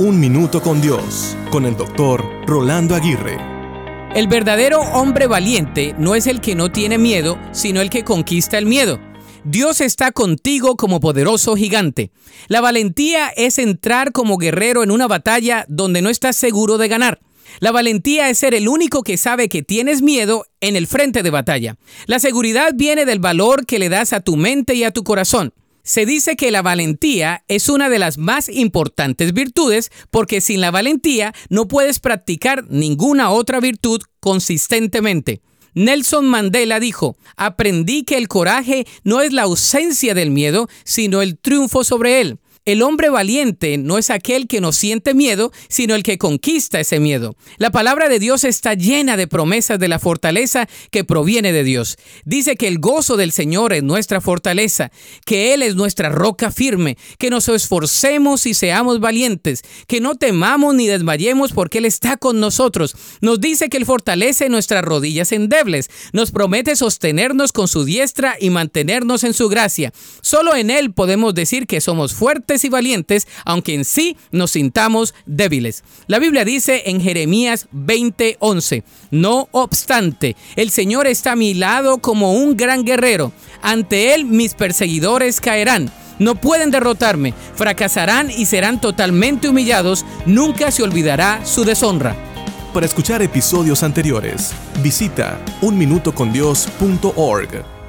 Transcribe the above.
Un Minuto con Dios, con el doctor Rolando Aguirre. El verdadero hombre valiente no es el que no tiene miedo, sino el que conquista el miedo. Dios está contigo como poderoso gigante. La valentía es entrar como guerrero en una batalla donde no estás seguro de ganar. La valentía es ser el único que sabe que tienes miedo en el frente de batalla. La seguridad viene del valor que le das a tu mente y a tu corazón. Se dice que la valentía es una de las más importantes virtudes porque sin la valentía no puedes practicar ninguna otra virtud consistentemente. Nelson Mandela dijo, aprendí que el coraje no es la ausencia del miedo, sino el triunfo sobre él. El hombre valiente no es aquel que no siente miedo, sino el que conquista ese miedo. La palabra de Dios está llena de promesas de la fortaleza que proviene de Dios. Dice que el gozo del Señor es nuestra fortaleza, que Él es nuestra roca firme, que nos esforcemos y seamos valientes, que no temamos ni desmayemos porque Él está con nosotros. Nos dice que Él fortalece nuestras rodillas endebles, nos promete sostenernos con su diestra y mantenernos en su gracia. Solo en Él podemos decir que somos fuertes y valientes, aunque en sí nos sintamos débiles. La Biblia dice en Jeremías 20:11, no obstante, el Señor está a mi lado como un gran guerrero. Ante Él mis perseguidores caerán. No pueden derrotarme, fracasarán y serán totalmente humillados. Nunca se olvidará su deshonra. Para escuchar episodios anteriores, visita unminutocondios.org.